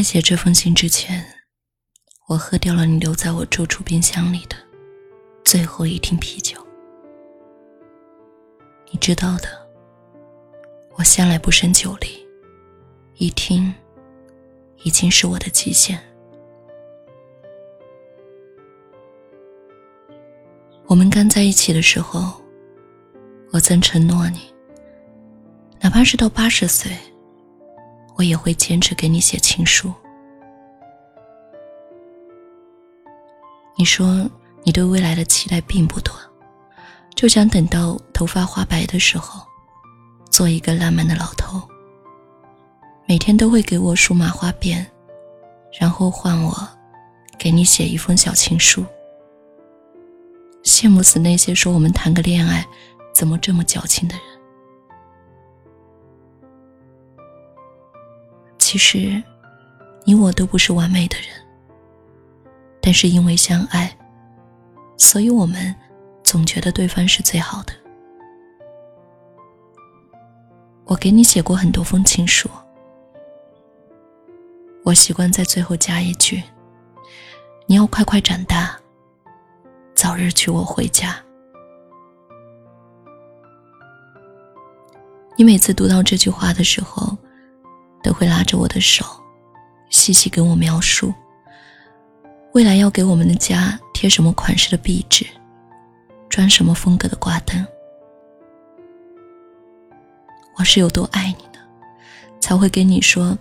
在写这封信之前，我喝掉了你留在我住处冰箱里的最后一听啤酒。你知道的，我向来不胜酒力，一听已经是我的极限。我们刚在一起的时候，我曾承诺你，哪怕是到八十岁，我也会坚持给你写情书。你说你对未来的期待并不多，就想等到头发花白的时候，做一个浪漫的老头，每天都会给我梳麻花辫，然后换我给你写一封小情书。羡慕死那些说我们谈个恋爱怎么这么矫情的人。其实，你我都不是完美的人，但是因为相爱，所以我们总觉得对方是最好的。我给你写过很多封情书，我习惯在最后加一句：“你要快快长大。”早日娶我回家。你每次读到这句话的时候，都会拉着我的手，细细跟我描述未来要给我们的家贴什么款式的壁纸，装什么风格的挂灯。我是有多爱你呢，才会跟你说，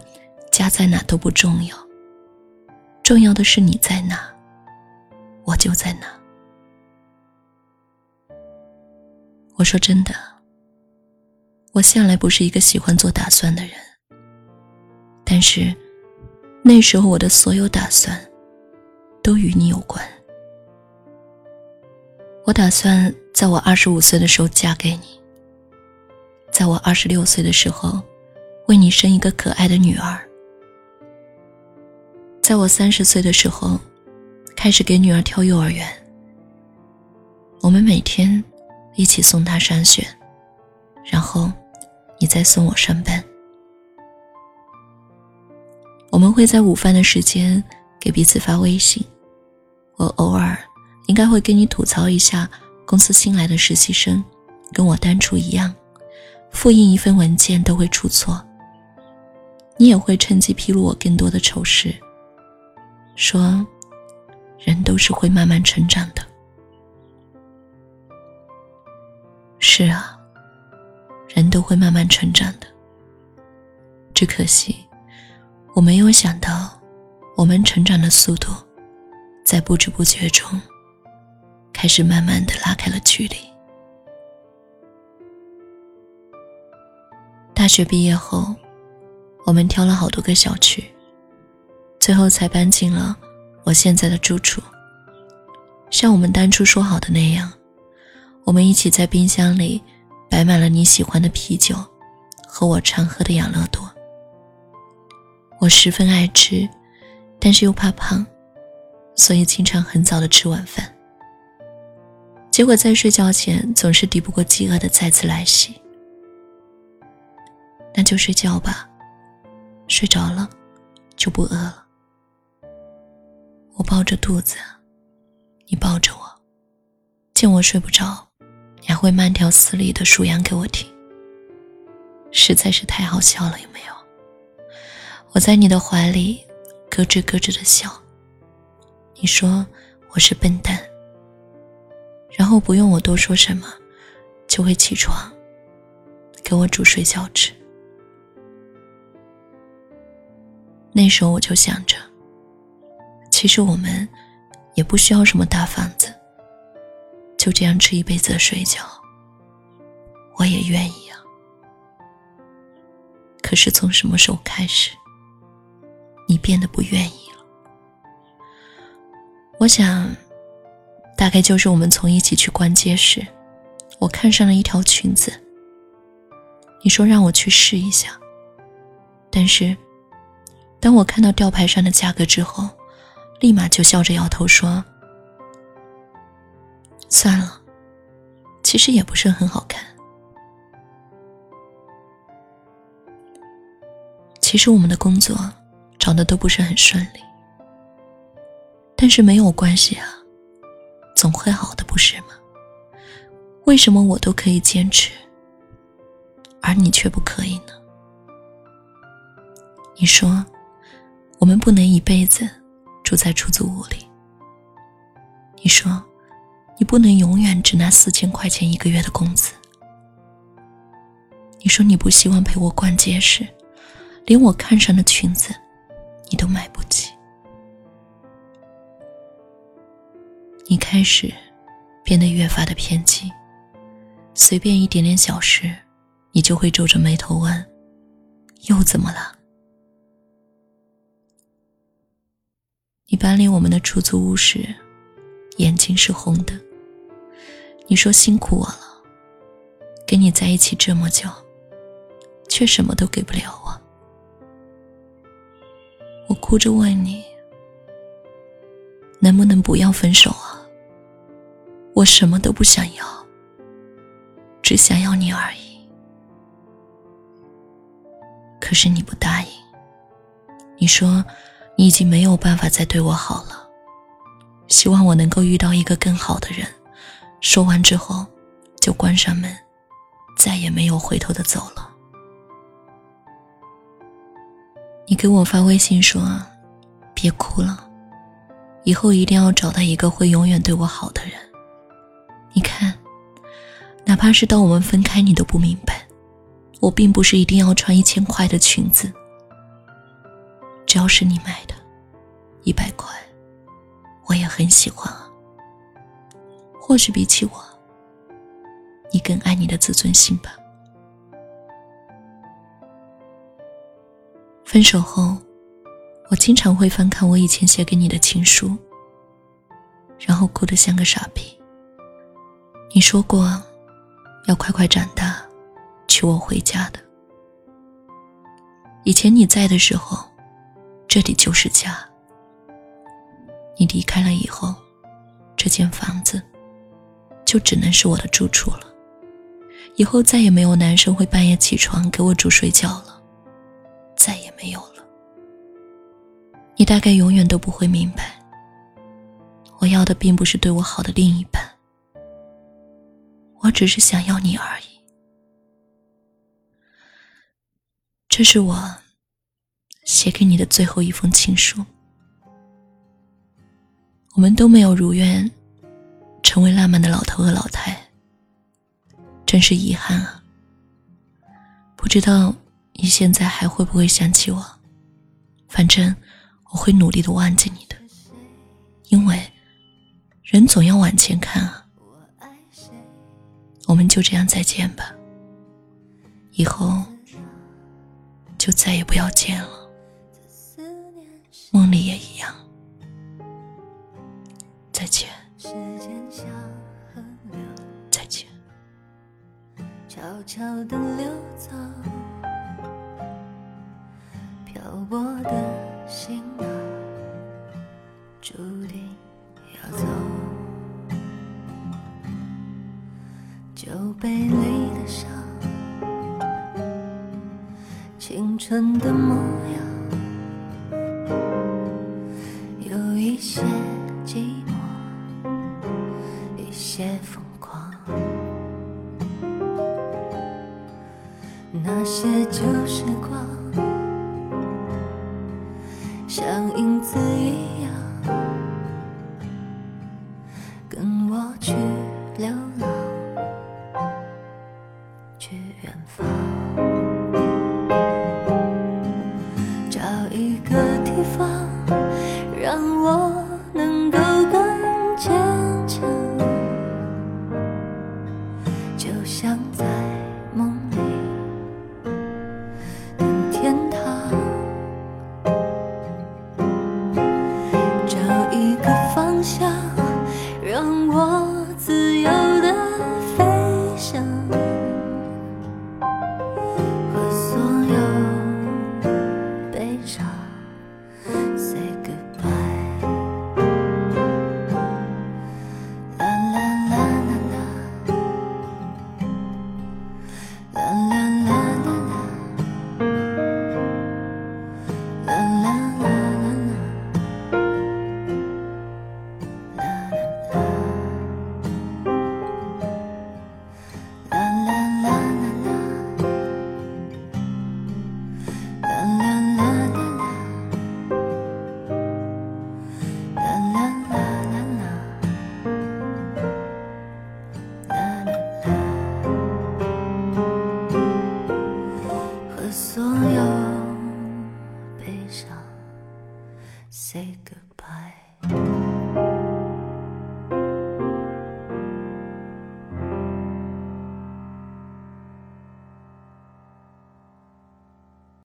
家在哪都不重要，重要的是你在哪，我就在哪。我说真的，我向来不是一个喜欢做打算的人。但是，那时候我的所有打算，都与你有关。我打算在我二十五岁的时候嫁给你，在我二十六岁的时候，为你生一个可爱的女儿，在我三十岁的时候，开始给女儿挑幼儿园。我们每天。一起送她上学，然后你再送我上班。我们会在午饭的时间给彼此发微信。我偶尔应该会跟你吐槽一下公司新来的实习生，跟我当初一样，复印一份文件都会出错。你也会趁机披露我更多的丑事，说人都是会慢慢成长的。是啊，人都会慢慢成长的。只可惜，我没有想到，我们成长的速度，在不知不觉中，开始慢慢的拉开了距离。大学毕业后，我们挑了好多个小区，最后才搬进了我现在的住处。像我们当初说好的那样。我们一起在冰箱里摆满了你喜欢的啤酒和我常喝的养乐多。我十分爱吃，但是又怕胖，所以经常很早的吃晚饭。结果在睡觉前总是抵不过饥饿的再次来袭。那就睡觉吧，睡着了就不饿了。我抱着肚子，你抱着我，见我睡不着。你还会慢条斯理的数羊给我听，实在是太好笑了，有没有？我在你的怀里咯吱咯吱的笑，你说我是笨蛋，然后不用我多说什么，就会起床给我煮水饺吃。那时候我就想着，其实我们也不需要什么大房子。就这样吃一辈子的水饺，我也愿意啊。可是从什么时候开始，你变得不愿意了？我想，大概就是我们从一起去逛街时，我看上了一条裙子。你说让我去试一下，但是，当我看到吊牌上的价格之后，立马就笑着摇头说。算了，其实也不是很好看。其实我们的工作找少的都不是很顺利。但是没有关系啊，总会好的，不是吗？为什么我都可以坚持，而你却不可以呢？你说，我们不能一辈子住在出租屋里。你说，你不能永远只拿四千块钱一个月的工资。你说你不希望陪我逛街时，连我看上的裙子，你都买不起。你开始变得越发的偏激。随便一点点小事，你就会皱着眉头问：“又怎么了？”你搬离我们的出租屋时，眼睛是红的。你说辛苦我了，跟你在一起这么久，却什么都给不了我。我哭着问你：“能不能不要分手啊？我什么都不想要。”只想要你而已，可是你不答应。你说你已经没有办法再对我好了，希望我能够遇到一个更好的人。说完之后，就关上门，再也没有回头的走了。你给我发微信说：“别哭了，以后一定要找到一个会永远对我好的人。”你看。哪怕是到我们分开，你都不明白，我并不是一定要穿一千块的裙子，只要是你买的，一百块，我也很喜欢啊。或许比起我，你更爱你的自尊心吧。分手后，我经常会翻看我以前写给你的情书，然后哭得像个傻逼。你说过。要快快长大，娶我回家的。以前你在的时候，这里就是家。你离开了以后，这间房子就只能是我的住处了。以后再也没有男生会半夜起床给我煮水饺了，没有了。你大概永远都不会明白，我要的并不是对我好的另一半。我只是想要你而已。这是我写给你的最后一封情书。我们都没有如愿成为浪漫的老头和老太，真是遗憾啊！不知道你现在还会不会想起我？反正我会努力的忘记你的，因为人总要往前看啊。我们就这样再见吧，以后就再也不要见了，梦里也一样。再见，再见。悄悄地溜走，我的心啊，注定要走。酒杯里的伤，青春的模样，有一些寂寞，一些疯狂。那些旧时就像在